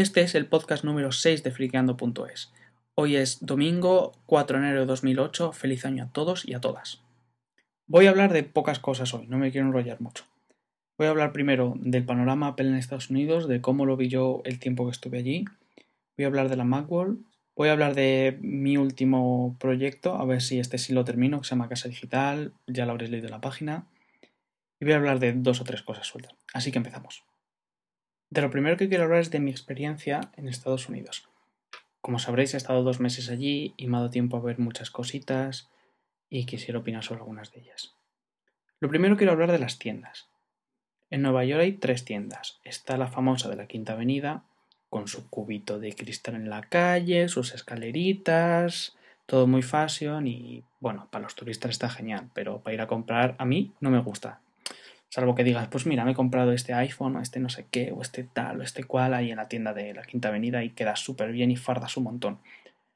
Este es el podcast número 6 de friqueando.es. Hoy es domingo 4 de enero de 2008. Feliz año a todos y a todas. Voy a hablar de pocas cosas hoy, no me quiero enrollar mucho. Voy a hablar primero del panorama Apple en Estados Unidos, de cómo lo vi yo el tiempo que estuve allí. Voy a hablar de la Macworld. Voy a hablar de mi último proyecto, a ver si este sí lo termino, que se llama Casa Digital, ya lo habréis leído en la página. Y voy a hablar de dos o tres cosas sueltas. Así que empezamos. De lo primero que quiero hablar es de mi experiencia en Estados Unidos. Como sabréis, he estado dos meses allí y me ha dado tiempo a ver muchas cositas y quisiera opinar sobre algunas de ellas. Lo primero quiero hablar de las tiendas. En Nueva York hay tres tiendas. Está la famosa de la Quinta Avenida, con su cubito de cristal en la calle, sus escaleritas, todo muy fashion y bueno, para los turistas está genial, pero para ir a comprar a mí no me gusta. Salvo que digas, pues mira, me he comprado este iPhone, o este no sé qué, o este tal, o este cual, ahí en la tienda de la Quinta Avenida y queda súper bien y fardas un montón.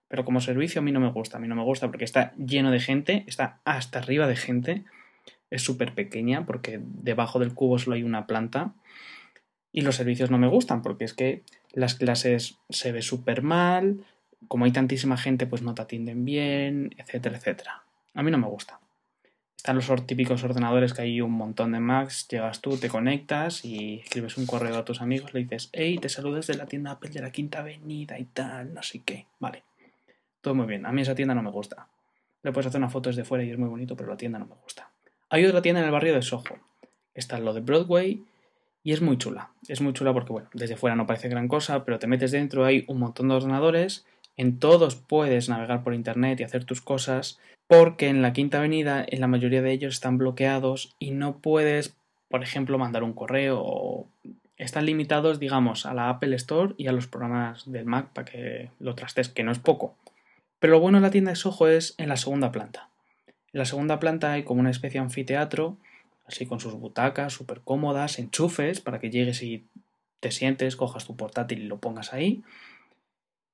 Pero como servicio a mí no me gusta, a mí no me gusta porque está lleno de gente, está hasta arriba de gente, es súper pequeña porque debajo del cubo solo hay una planta y los servicios no me gustan porque es que las clases se ve súper mal, como hay tantísima gente pues no te atienden bien, etcétera, etcétera. A mí no me gusta. Están los típicos ordenadores que hay un montón de Macs, llegas tú, te conectas y escribes un correo a tus amigos, le dices, hey, te saludes de la tienda Apple de la Quinta Avenida y tal, no sé qué. Vale, todo muy bien. A mí esa tienda no me gusta. Le puedes hacer una foto desde fuera y es muy bonito, pero la tienda no me gusta. Hay otra tienda en el barrio de Soho. Está lo de Broadway y es muy chula. Es muy chula porque, bueno, desde fuera no parece gran cosa, pero te metes dentro, hay un montón de ordenadores, en todos puedes navegar por internet y hacer tus cosas porque en la Quinta Avenida en la mayoría de ellos están bloqueados y no puedes, por ejemplo, mandar un correo o están limitados, digamos, a la Apple Store y a los programas del Mac para que lo trastes, que no es poco. Pero lo bueno de la tienda de Soho es en la segunda planta. En la segunda planta hay como una especie de anfiteatro, así con sus butacas súper cómodas, enchufes para que llegues y te sientes, cojas tu portátil y lo pongas ahí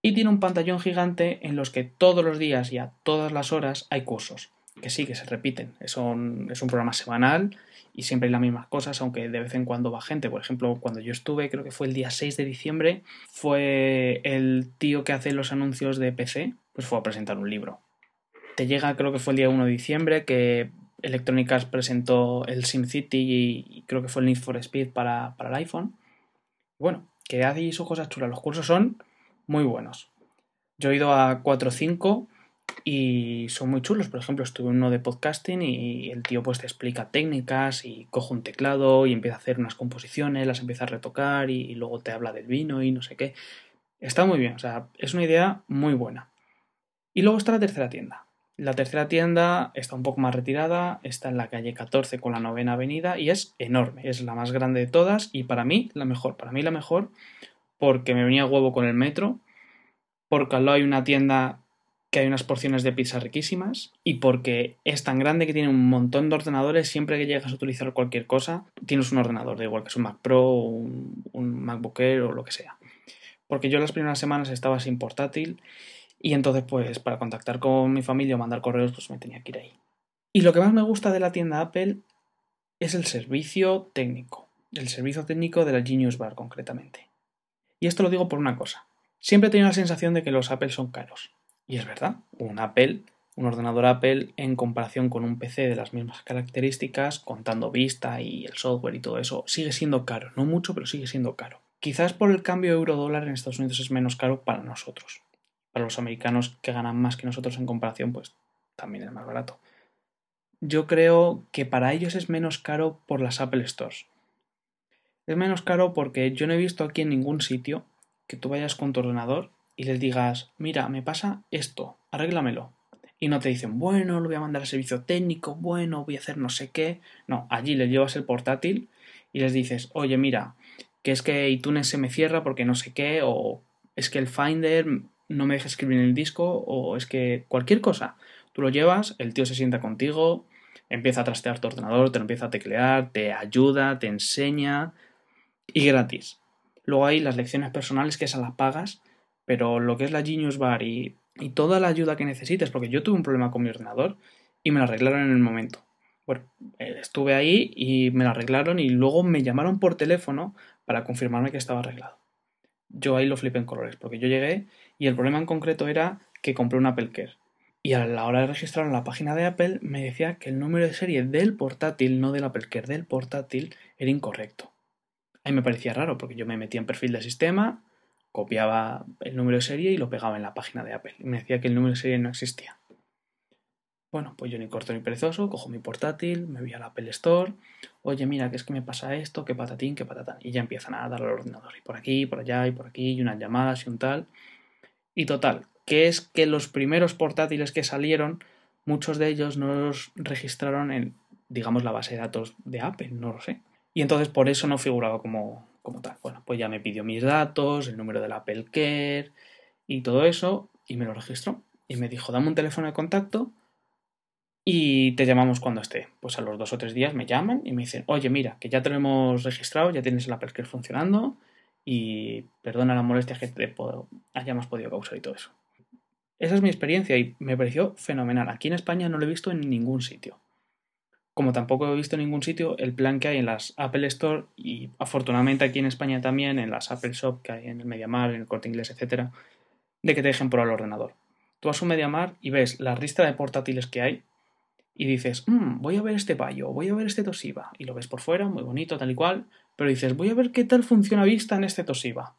y tiene un pantallón gigante en los que todos los días y a todas las horas hay cursos, que sí, que se repiten. Es un, es un programa semanal y siempre hay las mismas cosas, aunque de vez en cuando va gente. Por ejemplo, cuando yo estuve, creo que fue el día 6 de diciembre, fue el tío que hace los anuncios de PC, pues fue a presentar un libro. Te llega, creo que fue el día 1 de diciembre, que Electronic Arts presentó el SimCity y creo que fue el Need for Speed para, para el iPhone. Bueno, que hace sus cosas chulas. Los cursos son muy buenos. Yo he ido a 4 o 5 y son muy chulos. Por ejemplo, estuve en uno de podcasting y el tío pues te explica técnicas y coge un teclado y empieza a hacer unas composiciones, las empieza a retocar y, luego te habla del vino y no sé qué. Está muy bien, o sea, es una idea muy buena. Y luego está la tercera tienda. La tercera tienda está un poco más retirada, está en la calle 14 con la novena avenida y es enorme, es la más grande de todas y para mí la mejor. Para mí la mejor porque me venía huevo con el metro, porque al lado hay una tienda que hay unas porciones de pizza riquísimas y porque es tan grande que tiene un montón de ordenadores, siempre que llegas a utilizar cualquier cosa, tienes un ordenador, da igual que es un Mac Pro, un, un Air o lo que sea. Porque yo las primeras semanas estaba sin portátil y entonces pues para contactar con mi familia o mandar correos pues me tenía que ir ahí. Y lo que más me gusta de la tienda Apple es el servicio técnico, el servicio técnico de la Genius Bar concretamente. Y esto lo digo por una cosa. Siempre he tenido la sensación de que los Apple son caros. Y es verdad, un Apple, un ordenador Apple en comparación con un PC de las mismas características, contando vista y el software y todo eso, sigue siendo caro. No mucho, pero sigue siendo caro. Quizás por el cambio euro-dólar en Estados Unidos es menos caro para nosotros. Para los americanos que ganan más que nosotros en comparación, pues también es más barato. Yo creo que para ellos es menos caro por las Apple Stores. Es menos caro porque yo no he visto aquí en ningún sitio que tú vayas con tu ordenador y les digas, mira, me pasa esto, arréglamelo. Y no te dicen, bueno, lo voy a mandar al servicio técnico, bueno, voy a hacer no sé qué. No, allí les llevas el portátil y les dices, oye, mira, que es que iTunes se me cierra porque no sé qué, o es que el Finder no me deja escribir en el disco, o es que cualquier cosa. Tú lo llevas, el tío se sienta contigo, empieza a trastear tu ordenador, te empieza a teclear, te ayuda, te enseña, y gratis. Luego hay las lecciones personales que esas las pagas, pero lo que es la Genius Bar y, toda la ayuda que necesites, porque yo tuve un problema con mi ordenador y me lo arreglaron en el momento. Bueno, eh, estuve ahí y me lo arreglaron y luego me llamaron por teléfono para confirmarme que estaba arreglado. yo ahí lo flipé en colores, porque yo llegué y el problema en concreto era que compré un Apple Care. Y a la hora de registrar en la página de Apple me decía que el número de serie del portátil, no del Apple Care, del portátil, era incorrecto. Ahí me parecía raro porque yo me metía en perfil de sistema, copiaba el número de serie y lo pegaba en la página de Apple. Y me decía que el número de serie no existía. Bueno, pues yo ni corto ni perezoso, cojo mi portátil, me voy al Apple Store, oye, mira, que es que me pasa esto, que patatín, que patatán. Y ya empiezan a darle al ordenador. Y por aquí, por allá, y por aquí, y unas llamadas y un tal. Y total, que es que los primeros portátiles que salieron, muchos de ellos no los registraron en, digamos, la base de datos de Apple, no lo sé. Y entonces por eso no figuraba como, como tal. Bueno, pues ya me pidió mis datos, el número del Apple Care y todo eso, y me lo registró. Y me dijo, dame un teléfono de contacto y te llamamos cuando esté. Pues a los dos o tres días me llaman y me dicen, oye, mira, que ya te lo hemos registrado, ya tienes el Apple Care funcionando y perdona la molestia que te hayamos podido causar y todo eso. Esa es mi experiencia y me pareció fenomenal. Aquí en España no lo he visto en ningún sitio. Como tampoco he visto en ningún sitio el plan que hay en las Apple Store y afortunadamente aquí en España también en las Apple Shop que hay en el MediaMar, en el Corte Inglés, etcétera, de que te dejen probar el ordenador. Tú vas a un MediaMar y ves la lista de portátiles que hay y dices, mmm, voy a ver este Bayo, voy a ver este Toshiba, y lo ves por fuera, muy bonito, tal y cual, pero dices, voy a ver qué tal funciona vista en este Toshiba.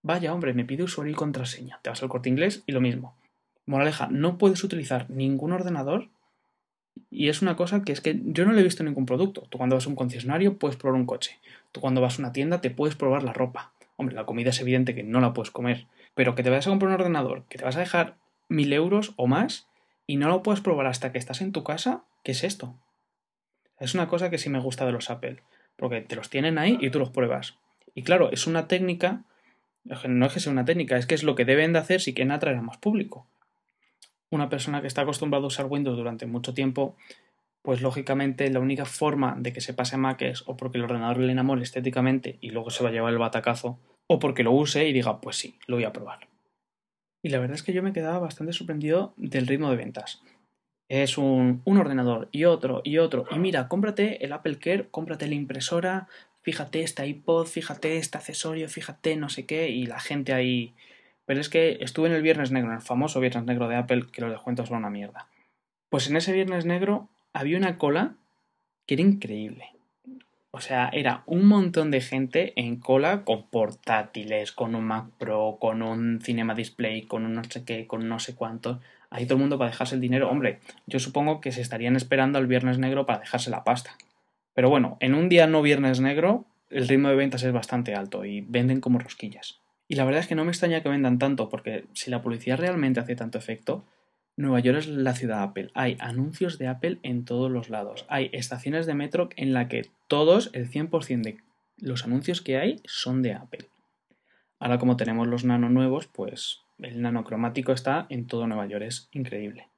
Vaya, hombre, me pide usuario y contraseña. Te vas al corte inglés y lo mismo. Moraleja, no puedes utilizar ningún ordenador y es una cosa que es que yo no le he visto ningún producto. Tú cuando vas a un concesionario puedes probar un coche. Tú cuando vas a una tienda te puedes probar la ropa. Hombre, la comida es evidente que no la puedes comer. Pero que te vayas a comprar un ordenador, que te vas a dejar mil euros o más, y no lo puedes probar hasta que estás en tu casa, ¿qué es esto? Es una cosa que sí me gusta de los Apple, porque te los tienen ahí y tú los pruebas. Y claro, es una técnica, no es que sea una técnica, es que es lo que deben de hacer si quieren atraer a más público. Una persona que está acostumbrada a usar Windows durante mucho tiempo, pues lógicamente la única forma de que se pase a Mac es o porque el ordenador le enamore estéticamente y luego se va a llevar el batacazo, o porque lo use y diga, pues sí, lo voy a probar. Y la verdad es que yo me quedaba bastante sorprendido del ritmo de ventas. Es un, ordenador y otro y otro. Y mira, cómprate el Apple Care, cómprate la impresora, fíjate este iPod, fíjate este accesorio, fíjate no sé qué, y la gente ahí. Pero es que estuve en el Viernes Negro, en el famoso Viernes Negro de Apple, que los descuentos son una mierda. Pues en ese Viernes Negro había una cola que era increíble. O sea, era un montón de gente en cola con portátiles, con un Mac Pro, con un Cinema Display, con un no sé qué, con no sé cuánto. Ahí todo el mundo para dejarse el dinero. Hombre, yo supongo que se estarían esperando al Viernes Negro para dejarse la pasta. Pero bueno, en un día no Viernes Negro, el ritmo de ventas es bastante alto y venden como rosquillas. Y la verdad es que no me extraña que vendan tanto, porque si la publicidad realmente hace tanto efecto, Nueva York es la ciudad Apple. Hay anuncios de Apple en todos los lados. Hay estaciones de metro en la que todos, el 100% de los anuncios que hay son de Apple. Ahora como tenemos los nano nuevos, pues el nano cromático está en todo Nueva York. Es increíble.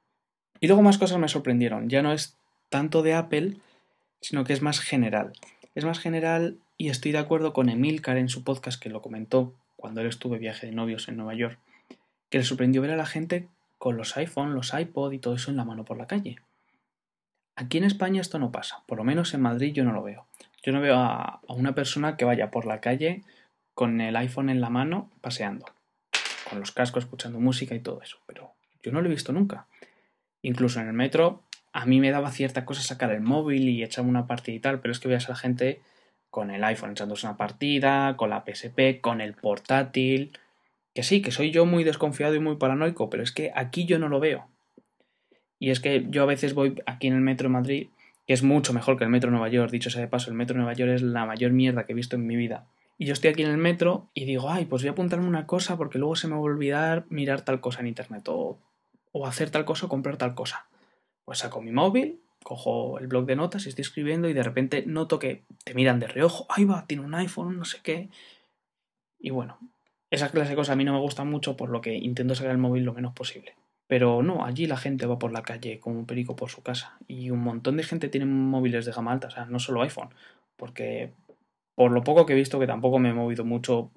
Y luego más cosas me sorprendieron. Ya no es tanto de Apple, sino que es más general. Es más general y estoy de acuerdo con Emilcar en su podcast que lo comentó cuando él estuvo viaje de novios en Nueva York, que le sorprendió ver a la gente con los iPhone, los iPod y todo eso en la mano por la calle. Aquí en España esto no pasa, por lo menos en Madrid yo no lo veo. Yo no veo a, una persona que vaya por la calle con el iPhone en la mano paseando, con los cascos escuchando música y todo eso, pero yo no lo he visto nunca. Incluso en el metro a mí me daba cierta cosa sacar el móvil y echar una partida y tal, pero es que veas a la gente con el iPhone echándose una partida, con la PSP, con el portátil, que sí, que soy yo muy desconfiado y muy paranoico, pero es que aquí yo no lo veo. Y es que yo a veces voy aquí en el metro de Madrid, que es mucho mejor que el metro de Nueva York, dicho sea de paso, el metro de Nueva York es la mayor mierda que he visto en mi vida. Y yo estoy aquí en el metro y digo, ay, pues voy a apuntarme una cosa porque luego se me va a olvidar mirar tal cosa en internet o, o hacer tal cosa o comprar tal cosa. Pues saco mi móvil, cojo el blog de notas y estoy escribiendo y de repente noto que te miran de reojo, ay va, tiene un iPhone, no sé qué. Y bueno, esa clase de cosas a mí no me gustan mucho, por lo que intento sacar el móvil lo menos posible. Pero no, allí la gente va por la calle como un perico por su casa. Y un montón de gente tiene móviles de gama alta, o sea, no solo iPhone. Porque por lo poco que he visto, que tampoco me he movido mucho,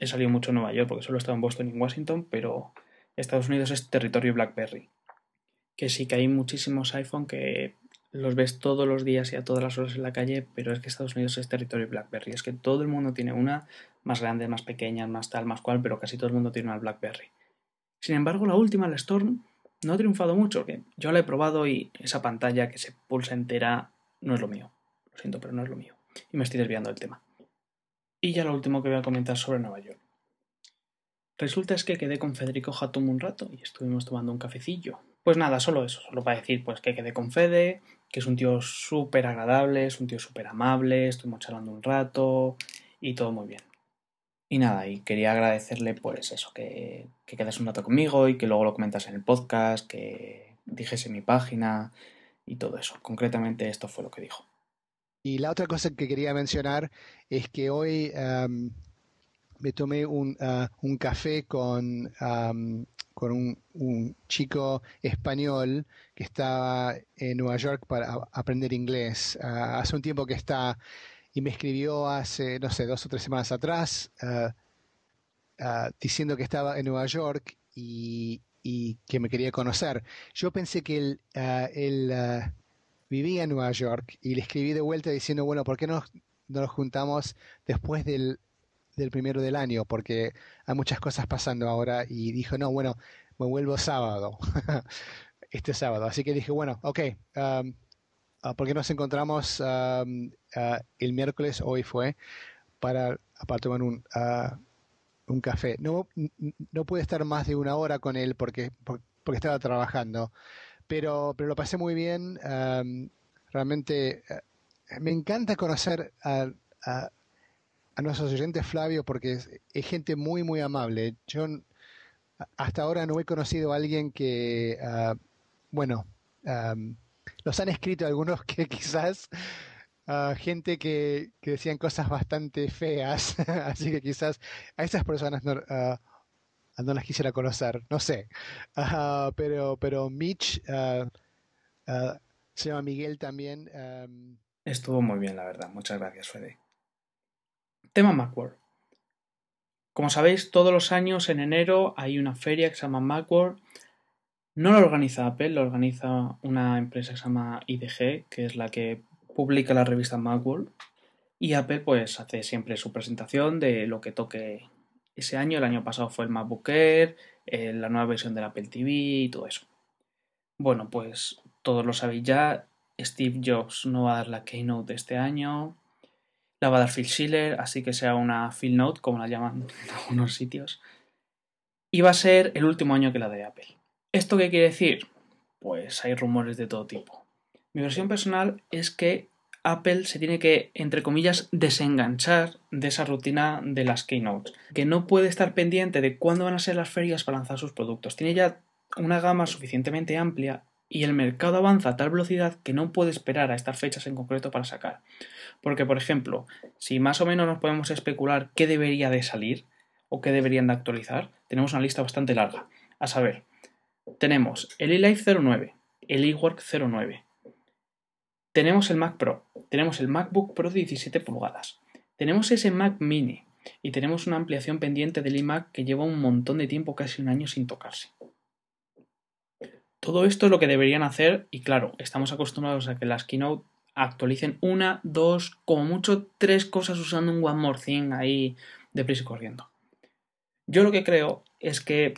he salido mucho en Nueva York, porque solo he estado en Boston y en Washington, pero Estados Unidos es territorio BlackBerry. Que sí que hay muchísimos iPhone que los ves todos los días y a todas las horas en la calle, pero es que Estados Unidos es territorio BlackBerry. Es que todo el mundo tiene una, más grandes, más pequeñas, más tal, más cual, pero casi todo el mundo tiene una BlackBerry. Sin embargo, la última, la Storm, no ha triunfado mucho, que yo la he probado y esa pantalla que se pulsa entera no es lo mío. Lo siento, pero no es lo mío. Y me estoy desviando del tema. Y ya lo último que voy a comentar sobre Nueva York. Resulta es que quedé con Federico Hatum un rato y estuvimos tomando un cafecillo. Pues nada, solo eso, solo para decir pues que quedé con Fede, que es un tío súper agradable, es un tío súper amable, estuvimos charlando un rato y todo muy bien. Y nada, y quería agradecerle pues eso, que, que quedas un rato conmigo y que luego lo comentas en el podcast, que dijese mi página y todo eso. Concretamente esto fue lo que dijo. Y la otra cosa que quería mencionar es que hoy me tomé un, ah, un café con, con un, chico español que estaba en Nueva York para aprender inglés. Ah, hace un tiempo que está y me escribió hace, no sé, dos o tres semanas atrás ah, ah, diciendo que estaba en Nueva York y, que me quería conocer. Yo pensé que él, él vivía en Nueva York y le escribí de vuelta diciendo, bueno, ¿por qué no, nos juntamos después del, del primero del año? Porque hay muchas cosas pasando ahora y dijo, no, bueno, me vuelvo sábado. este sábado. Así que dije, bueno, ok, Ah, porque nos encontramos ah, el miércoles, hoy fue, para, para tomar un, ah, un café. No, no pude estar más de una hora con él porque, porque estaba trabajando, pero, pero lo pasé muy bien. realmente me encanta conocer a, a, nuestros oyentes, Flavio, porque es, gente muy, muy amable. Yo hasta ahora no he conocido a alguien que, bueno, los han escrito algunos que quizás uh, gente que, que, decían cosas bastante feas, así que quizás a esas personas no, uh, no las quisiera conocer, no sé. Pero, pero Mitch se llama Miguel también. Um... Estuvo muy bien, la verdad. Muchas gracias, Fede. Tema Macworld. Como sabéis, todos los años en enero hay una feria que se llama Macworld no lo organiza Apple, lo organiza una empresa que se llama IDG, que es la que publica la revista Macworld. Y Apple pues hace siempre su presentación de lo que toque ese año. El año pasado fue el MacBook Air, eh, la nueva versión del Apple TV y todo eso. Bueno, pues todos lo sabéis ya. Steve Jobs no va a dar la keynote este año. La va a dar Phil Schiller, así que sea una Phil Note, como la llaman en algunos sitios. Y va a ser el último año que la dé Apple. ¿Esto qué quiere decir? Pues hay rumores de todo tipo. Mi versión personal es que Apple se tiene que, entre comillas, desenganchar de esa rutina de las keynotes, que no puede estar pendiente de cuándo van a ser las ferias para lanzar sus productos. Tiene ya una gama suficientemente amplia y el mercado avanza a tal velocidad que no puede esperar a estas fechas en concreto para sacar. Porque, por ejemplo, si más o menos nos podemos especular qué debería de salir o qué deberían de actualizar, tenemos una lista bastante larga. A saber, tenemos el eLife 09, el eWork 09. Tenemos el Mac Pro, tenemos el MacBook Pro de 17 pulgadas, tenemos ese Mac Mini y tenemos una ampliación pendiente del iMac que lleva un montón de tiempo, casi un año sin tocarse. Todo esto es lo que deberían hacer y claro, estamos acostumbrados a que las Keynote actualicen una, dos, como mucho tres cosas usando un One More Thing ahí deprisa y corriendo. Yo lo que creo es que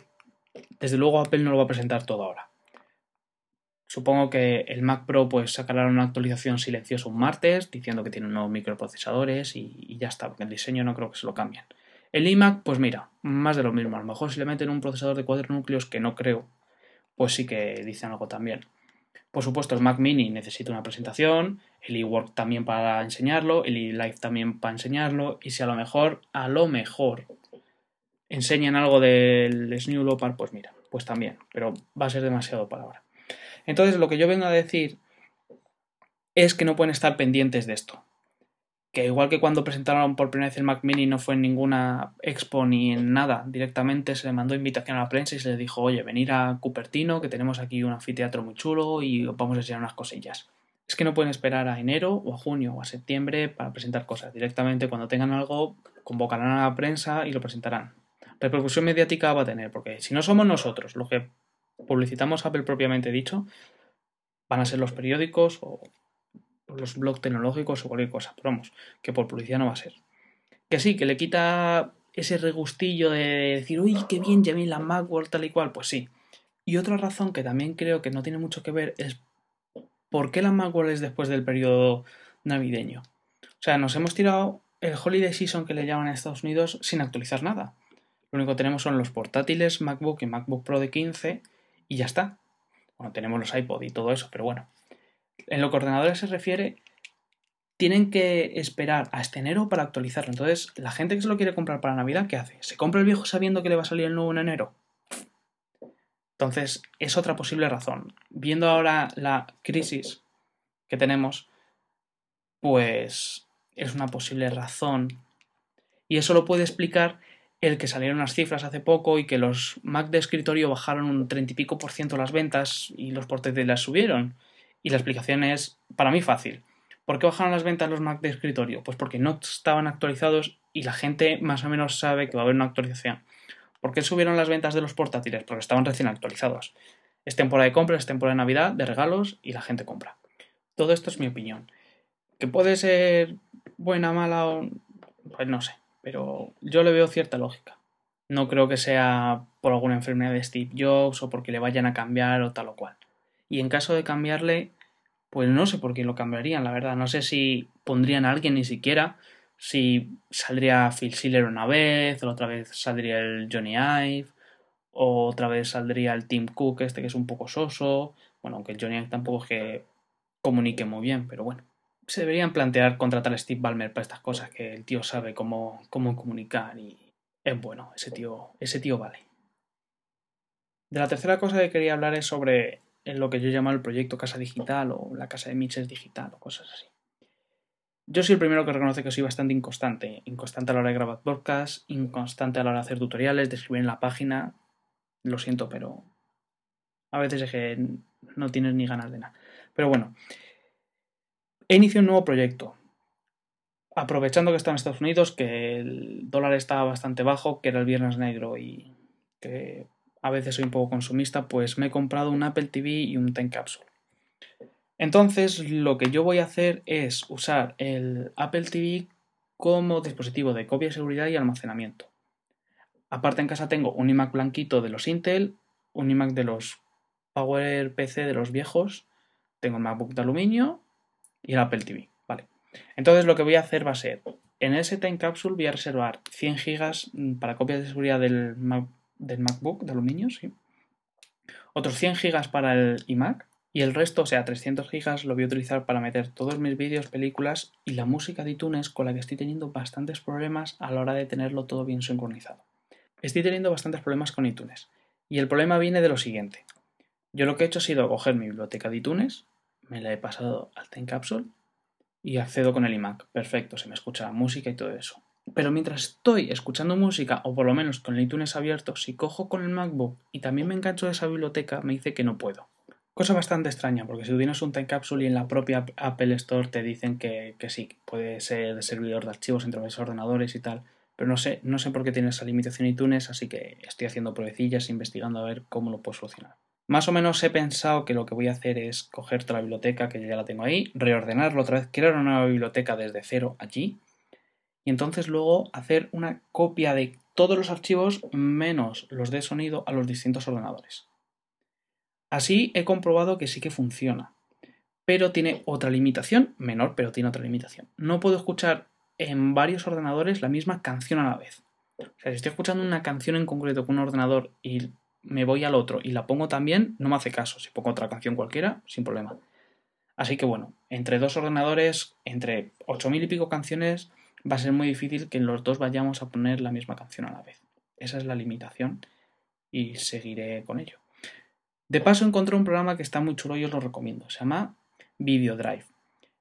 desde luego Apple no lo va a presentar todo ahora. Supongo que el Mac Pro pues sacará una actualización silenciosa un martes diciendo que tiene nuevos microprocesadores y, ya está, porque el diseño no creo que se lo cambien. El iMac, pues mira, más de lo mismo. A lo mejor si le meten un procesador de cuatro núcleos, que no creo, pues sí que dicen algo también. Por supuesto, el Mac Mini necesita una presentación, el eWork también para enseñarlo, el eLife también para enseñarlo, y si a lo mejor, a lo mejor, enseñan algo del New Leopard, pues mira, pues también, pero va a ser demasiado para ahora. Entonces, lo que yo vengo a decir es que no pueden estar pendientes de esto. Que igual que cuando presentaron por primera vez el Mac Mini no fue en ninguna expo ni en nada, directamente se le mandó invitación a la prensa y se le dijo, oye, venir a Cupertino, que tenemos aquí un anfiteatro muy chulo y vamos a enseñar unas cosillas. Es que no pueden esperar a enero o a junio o a septiembre para presentar cosas. Directamente cuando tengan algo, convocarán a la prensa y lo presentarán repercusión mediática va a tener, porque si no somos nosotros los que publicitamos Apple propiamente dicho, van a ser los periódicos o los blogs tecnológicos o cualquier cosa, pero vamos, que por publicidad no va a ser. Que sí, que le quita ese regustillo de decir, uy, qué bien, ya la Macworld tal y cual, pues sí. Y otra razón que también creo que no tiene mucho que ver es por qué la Macworld es después del periodo navideño. O sea, nos hemos tirado el Holiday Season que le llaman a Estados Unidos sin actualizar nada. Lo único que tenemos son los portátiles MacBook y MacBook Pro de 15 y ya está. Bueno, tenemos los iPod y todo eso, pero bueno. En lo que ordenadores se refiere, tienen que esperar hasta enero para actualizarlo. Entonces, la gente que se lo quiere comprar para Navidad, ¿qué hace? ¿Se compra el viejo sabiendo que le va a salir el nuevo en enero? Entonces, es otra posible razón. Viendo ahora la crisis que tenemos, pues es una posible razón. Y eso lo puede explicar el que salieron las cifras hace poco y que los Mac de escritorio bajaron un 30 y pico por ciento las ventas y los portátiles subieron. Y la explicación es, para mí, fácil. ¿Por qué bajaron las ventas los Mac de escritorio? Pues porque no estaban actualizados y la gente más o menos sabe que va a haber una actualización. ¿Por qué subieron las ventas de los portátiles? Porque estaban recién actualizados. Es temporada de compra, es temporada de Navidad, de regalos y la gente compra. Todo esto es mi opinión. ¿Que puede ser buena, mala o... Pues no sé pero yo le veo cierta lógica. No creo que sea por alguna enfermedad de Steve Jobs o porque le vayan a cambiar o tal o cual. Y en caso de cambiarle, pues no sé por qué lo cambiarían, la verdad. No sé si pondrían a alguien ni siquiera, si saldría Phil Schiller una vez, o otra vez saldría el Johnny Ive, o otra vez saldría el Tim Cook, este que es un poco soso. Bueno, aunque el Johnny Ive tampoco es que comunique muy bien, pero bueno se deberían plantear contratar a Steve Ballmer para estas cosas, que el tío sabe cómo, cómo comunicar y es bueno, ese tío, ese tío vale. De la tercera cosa que quería hablar es sobre lo que yo llamo el proyecto Casa Digital o la Casa de Mixes Digital o cosas así. Yo soy el primero que reconoce que soy bastante inconstante. Inconstante a la hora de grabar podcasts, inconstante a la hora de hacer tutoriales, de escribir en la página. Lo siento, pero a veces es que no tienes ni ganas de nada. Pero bueno, He iniciado un nuevo proyecto. Aprovechando que está en Estados Unidos, que el dólar está bastante bajo, que era el viernes negro y que a veces soy un poco consumista, pues me he comprado un Apple TV y un Time Capsule. Entonces, lo que yo voy a hacer es usar el Apple TV como dispositivo de copia de seguridad y almacenamiento. Aparte en casa tengo un iMac blanquito de los Intel, un iMac de los Power PC de los viejos, tengo un MacBook de aluminio y el Apple TV. Vale. Entonces lo que voy a hacer va a ser, en ese Time Capsule voy a reservar 100 GB para copias de seguridad del, del MacBook de aluminio, sí. Otros 100 GB para el iMac y el resto, o sea, 300 GB, lo voy a utilizar para meter todos mis vídeos, películas y la música de iTunes con la que estoy teniendo bastantes problemas a la hora de tenerlo todo bien sincronizado. Estoy teniendo bastantes problemas con iTunes. Y el problema viene de lo siguiente. Yo lo que he hecho ha sido coger mi biblioteca de iTunes, me la he pasado al Time Capsule y accedo con el iMac. Perfecto, se me escucha la música y todo eso. Pero mientras estoy escuchando música, o por lo menos con el iTunes abierto, si cojo con el MacBook y también me engancho de esa biblioteca, me dice que no puedo. Cosa bastante extraña, porque si tienes un Time Capsule y en la propia Apple Store te dicen que, que sí, puede ser de servidor de archivos entre los ordenadores y tal, pero no sé, no sé por qué tiene esa limitación iTunes, así que estoy haciendo pruebecillas, investigando a ver cómo lo puedo solucionar. Más o menos he pensado que lo que voy a hacer es coger toda la biblioteca que ya la tengo ahí, reordenarlo otra vez, crear una nueva biblioteca desde cero allí y entonces luego hacer una copia de todos los archivos menos los de sonido a los distintos ordenadores. Así he comprobado que sí que funciona, pero tiene otra limitación, menor, pero tiene otra limitación. No puedo escuchar en varios ordenadores la misma canción a la vez. O sea, si estoy escuchando una canción en concreto con un ordenador y me voy al otro y la pongo también, no me hace caso. Si pongo otra canción cualquiera, sin problema. Así que bueno, entre dos ordenadores, entre ocho mil y pico canciones, va a ser muy difícil que los dos vayamos a poner la misma canción a la vez. Esa es la limitación y seguiré con ello. De paso encontré un programa que está muy chulo y os lo recomiendo. Se llama Videodrive.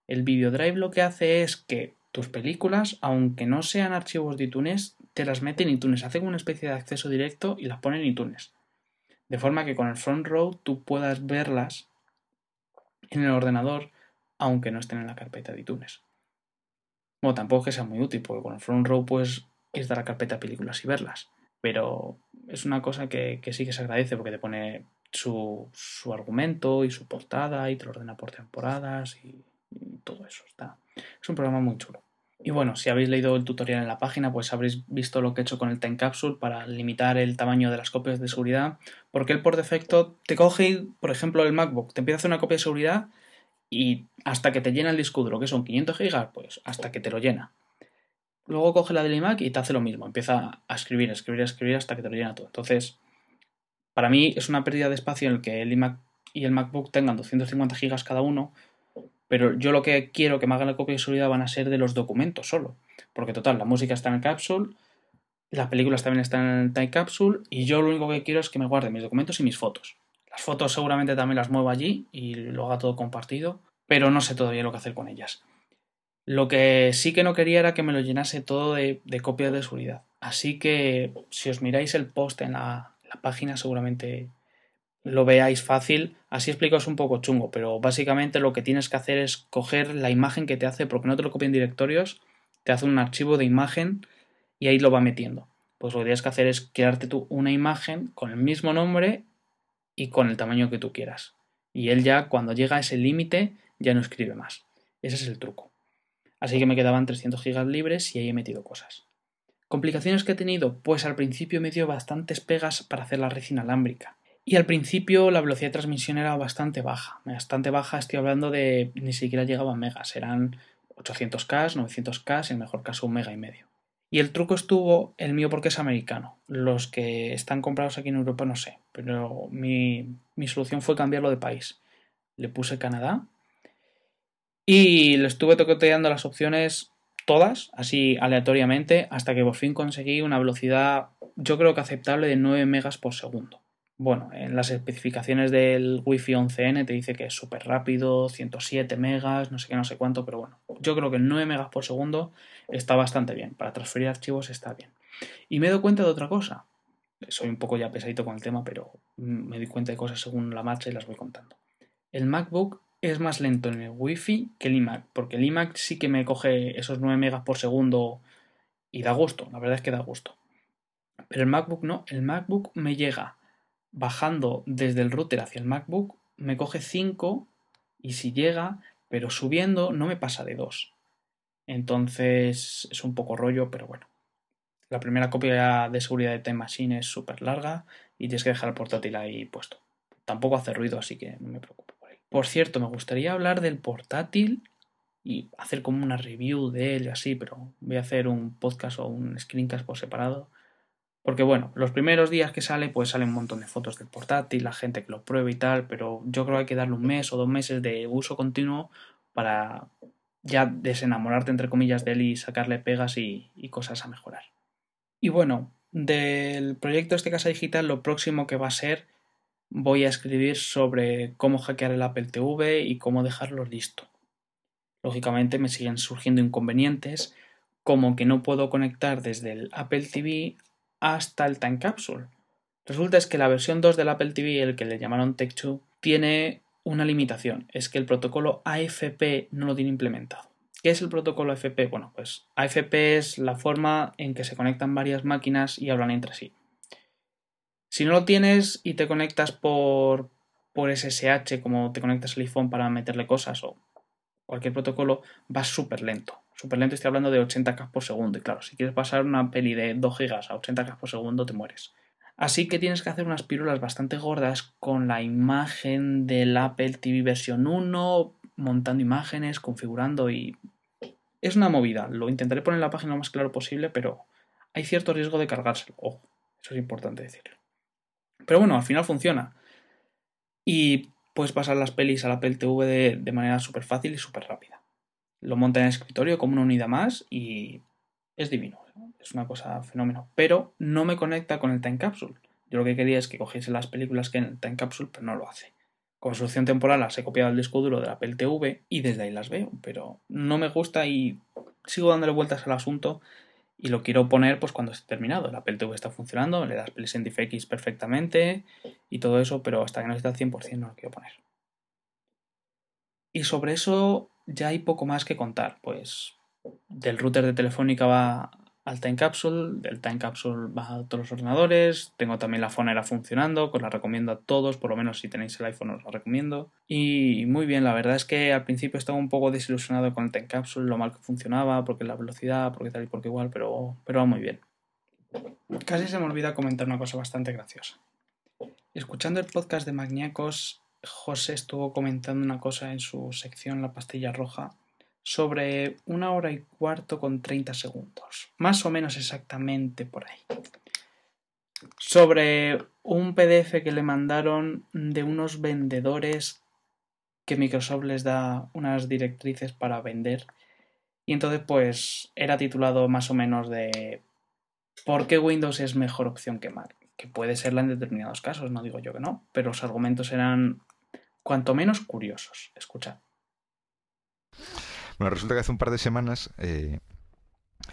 El Videodrive lo que hace es que tus películas, aunque no sean archivos de iTunes, te las mete en iTunes. Hace una especie de acceso directo y las pone en iTunes de forma que con el front row tú puedas verlas en el ordenador aunque no estén en la carpeta de iTunes. Tampoco que sea muy útil, porque con el front row puedes ir a la carpeta películas y verlas. Pero es una cosa que, sí que se agradece porque te pone su, argumento y su portada y te lo ordena por temporadas y, y todo eso. Está. Es un programa muy chulo. Y bueno, si habéis leído el tutorial en la página, pues habréis visto lo que he hecho con el Time Capsule para limitar el tamaño de las copias de seguridad, porque él por defecto te coge, por ejemplo, el MacBook, te empieza a hacer una copia de seguridad y hasta que te llena el disco duro, que son 500 gigas, pues hasta que te lo llena. Luego coge la del iMac y te hace lo mismo, empieza a escribir, a escribir, a escribir hasta que te lo llena todo. Entonces, para mí es una pérdida de espacio en el que el iMac y el MacBook tengan 250 gigas cada uno, pero yo lo que quiero que me hagan la copia de seguridad van a ser de los documentos solo. Porque total, la música está en el capsule, las películas también están en el Time Capsule y yo lo único que quiero es que me guarde mis documentos y mis fotos. Las fotos seguramente también las muevo allí y lo haga todo compartido, pero no sé todavía lo que hacer con ellas. Lo que sí que no quería era que me lo llenase todo de, copias de seguridad. Así que si os miráis el post en la, página seguramente lo veáis fácil. Así explicaos un poco chungo, pero básicamente lo que tienes que hacer es coger la imagen que te hace, porque no te lo copia en directorios, te hace un archivo de imagen y ahí lo va metiendo. Pues lo que tienes que hacer es crearte tú una imagen con el mismo nombre y con el tamaño que tú quieras. Y él ya cuando llega a ese límite ya no escribe más. Ese es el truco. Así que me quedaban 300 gigas libres y ahí he metido cosas. ¿Complicaciones que he tenido? Pues al principio me dio bastantes pegas para hacer la red inalámbrica. Y al principio la velocidad de transmisión era bastante baja. Bastante baja, estoy hablando de ni siquiera llegaba a megas. Eran 800K, 900K, en el mejor caso un mega y medio. Y el truco estuvo el mío porque es americano. Los que están comprados aquí en Europa no sé. Pero mi, solución fue cambiarlo de país. Le puse Canadá y le estuve toqueteando las opciones todas, así aleatoriamente, hasta que por fin conseguí una velocidad, yo creo que aceptable, de 9 megas por segundo. Bueno, en las especificaciones del Wi-Fi 11N te dice que es súper rápido, 107 megas, no sé qué, no sé cuánto, pero bueno, yo creo que 9 megas por segundo está bastante bien. Para transferir archivos está bien. Y me dado cuenta de otra cosa. Soy un poco ya pesadito con el tema, pero me doy cuenta de cosas según la marcha y las voy contando. El MacBook es más lento en el Wi-Fi que el iMac, porque el iMac sí que me coge esos 9 megas por segundo y da gusto, la verdad es que da gusto. Pero el MacBook no, el MacBook me llega bajando desde el router hacia el MacBook, me coge 5 y si llega, pero subiendo no me pasa de 2. Entonces es un poco rollo, pero bueno. La primera copia de seguridad de Time Machine es súper larga y tienes que dejar el portátil ahí puesto. Tampoco hace ruido, así que no me preocupo. Por cierto, me gustaría hablar del portátil y hacer como una review de él y así, pero voy a hacer un podcast o un screencast por separado. Porque bueno, los primeros días que sale, pues salen un montón de fotos del portátil, la gente que lo prueba y tal, pero yo creo que hay que darle un mes o dos meses de uso continuo para ya desenamorarte, entre comillas, de él y sacarle pegas y, y cosas a mejorar. Y bueno, del proyecto este Casa Digital, lo próximo que va a ser voy a escribir sobre cómo hackear el Apple TV y cómo dejarlo listo. Lógicamente me siguen surgiendo inconvenientes, como que no puedo conectar desde el Apple TV hasta el Time Capsule. Resulta es que la versión 2 del Apple TV, el que le llamaron Tech2, tiene una limitación, es que el protocolo AFP no lo tiene implementado. ¿Qué es el protocolo AFP? Bueno, pues AFP es la forma en que se conectan varias máquinas y hablan entre sí. Si no lo tienes y te conectas por, por SSH, como te conectas al iPhone para meterle cosas o cualquier protocolo, va súper lento. Súper lento, estoy hablando de 80K por segundo. Y claro, si quieres pasar una peli de 2 GB a 80K por segundo, te mueres. Así que tienes que hacer unas pirulas bastante gordas con la imagen del Apple TV versión 1, montando imágenes, configurando y... Es una movida. Lo intentaré poner en la página lo más claro posible, pero hay cierto riesgo de cargárselo. Ojo, eso es importante decirlo. Pero bueno, al final funciona. Y puedes pasar las pelis al Apple TV de, manera súper fácil y súper rápida. Lo monta en el escritorio como una unidad más y es divino. Es una cosa fenómeno. Pero no me conecta con el Time Capsule. Yo lo que quería es que cogiese las películas que en el Time Capsule, pero no lo hace. Con temporal las he copiado al disco duro del Apple TV y desde ahí las veo. Pero no me gusta y sigo dándole vueltas al asunto y lo quiero poner pues cuando esté terminado. El Apple está funcionando, le das Play en DFX perfectamente y todo eso, pero hasta que no esté al 100% no lo quiero poner. Y sobre eso ya hay poco más que contar, pues del router de Telefónica va al Time Capsule. El Time Capsule va a todos los ordenadores. Tengo también la Fonera funcionando, que os la recomiendo a todos, por lo menos si tenéis el iPhone os la recomiendo. Y muy bien, la verdad es que al principio estaba un poco desilusionado con el Time Capsule, lo mal que funcionaba, porque la velocidad, porque tal y porque igual, pero, pero va muy bien. Casi se me olvida comentar una cosa bastante graciosa. Escuchando el podcast de Magníacos, José estuvo comentando una cosa en su sección La pastilla roja sobre una hora y cuarto con 30 segundos, más o menos exactamente por ahí. Sobre un PDF que le mandaron de unos vendedores que Microsoft les da unas directrices para vender. Y entonces pues era titulado más o menos de ¿por qué Windows es mejor opción que Mac? Que puede serla en determinados casos, no digo yo que no, pero los argumentos eran cuanto menos curiosos. Escuchad. Bueno, resulta que hace un par de semanas, eh,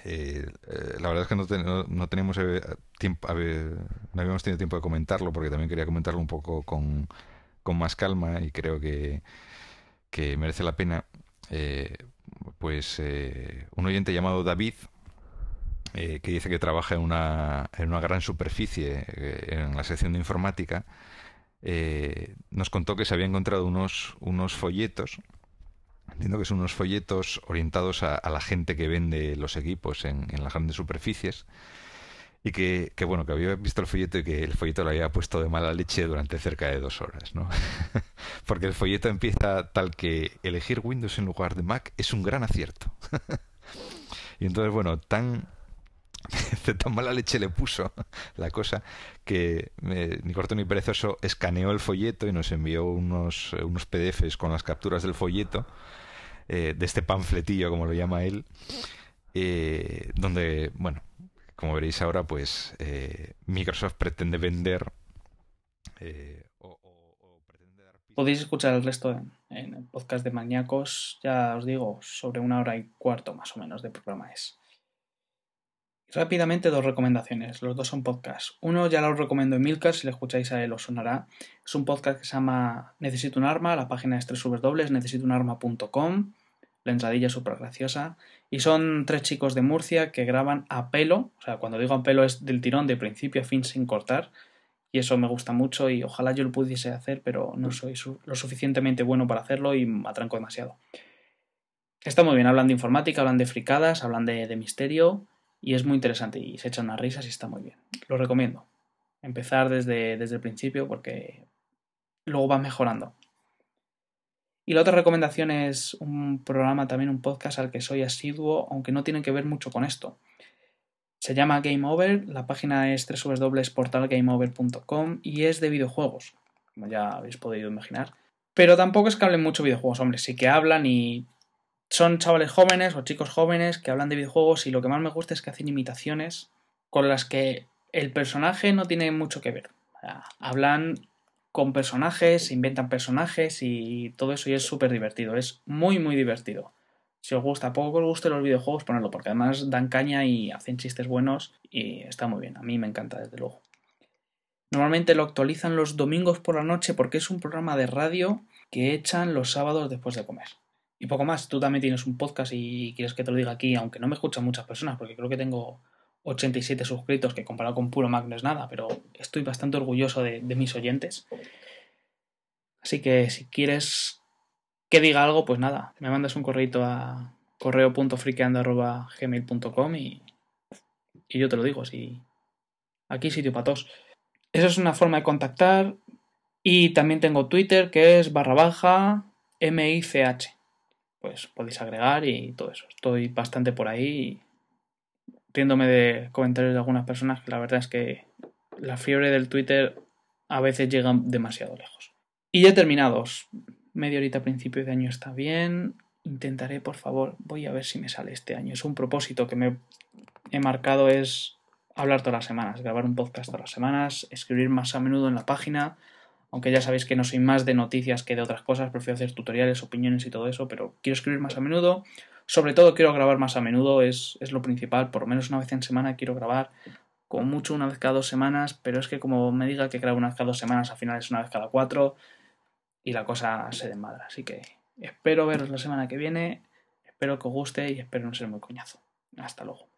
eh, eh, la verdad es que no, no, tenemos tiempo, no habíamos tenido tiempo de comentarlo porque también quería comentarlo un poco con, con más calma y creo que, que merece la pena. pues un oyente llamado David, que dice que trabaja en una, en una gran superficie en la sección de informática, nos contó que se había encontrado unos, unos folletos Entiendo que son unos folletos orientados a, la gente que vende los equipos en, las grandes superficies y que, bueno, que había visto el folleto y que el folleto lo había puesto de mala leche durante cerca de dos horas, ¿no? Porque el folleto empieza tal que elegir Windows en lugar de Mac es un gran acierto. y entonces, bueno, tan de tan mala leche le puso la cosa que ni corto ni perezoso escaneó el folleto y nos envió unos, unos PDFs con las capturas del folleto eh, de este panfletillo, como lo llama él, eh, donde, bueno, como veréis ahora, pues eh, Microsoft pretende vender o, pretende dar... Podéis escuchar el resto en, en, el podcast de Maníacos, ya os digo, sobre una hora y cuarto más o menos de programa es. Rápidamente dos recomendaciones, los dos son podcasts. Uno ya lo recomiendo en Milcar, si le escucháis a él os sonará. Es un podcast que se llama Necesito un arma, la página es www.necesitounarma.com. La entradilla es súper graciosa. Y son tres chicos de Murcia que graban a pelo, o sea, cuando digo a pelo es del tirón de principio a fin sin cortar. Y eso me gusta mucho y ojalá yo lo pudiese hacer, pero no soy lo suficientemente bueno para hacerlo y me atranco demasiado. Está muy bien, hablan de informática, hablan de fricadas, hablan de, de misterio y es muy interesante y se echa unas risas y está muy bien. Lo recomiendo. Empezar desde, desde el principio porque luego va mejorando. Y la otra recomendación es un programa, también un podcast al que soy asiduo, aunque no tiene que ver mucho con esto. Se llama Game Over, la página es www.portalgameover.com y es de videojuegos, como ya habéis podido imaginar. Pero tampoco es que hablen mucho de videojuegos, hombre, sí que hablan y son chavales jóvenes o chicos jóvenes que hablan de videojuegos y lo que más me gusta es que hacen imitaciones con las que el personaje no tiene mucho que ver. hablan con personajes, inventan personajes y todo eso y es súper divertido. Es muy, muy divertido. Si os gusta, poco os guste los videojuegos, ponedlo, porque además dan caña y hacen chistes buenos y está muy bien. A mí me encanta, desde luego. Normalmente lo actualizan los domingos por la noche porque es un programa de radio que echan los sábados después de comer. Y poco más, tú también tienes un podcast y quieres que te lo diga aquí, aunque no me escuchan muchas personas, porque creo que tengo 87 suscritos, que comparado con puro Mac no es nada, pero estoy bastante orgulloso de, mis oyentes. Así que si quieres que diga algo, pues nada, me mandas un correo a correo.friqueando.gmail.com y, y yo te lo digo, si aquí sitio para todos. Esa es una forma de contactar. Y también tengo Twitter, que es barra baja MICH pues podéis agregar y todo eso. Estoy bastante por ahí riéndome de comentarios de algunas personas que la verdad es que la fiebre del Twitter a veces llega demasiado lejos. Y ya he terminado. Media horita a principio de año está bien. Intentaré, por favor, voy a ver si me sale este año. Es un propósito que me he marcado es hablar todas las semanas, grabar un podcast todas las semanas, escribir más a menudo en la página, aunque ya sabéis que no soy más de noticias que de otras cosas, prefiero hacer tutoriales, opiniones y todo eso, pero quiero escribir más a menudo. Sobre todo quiero grabar más a menudo, es, lo principal, por lo menos una vez en semana quiero grabar, como mucho una vez cada dos semanas, pero es que como me diga que grabo una vez cada dos semanas, al final es una vez cada cuatro y la cosa se desmadra. Así que espero veros la semana que viene, espero que os guste y espero no ser muy coñazo. Hasta luego.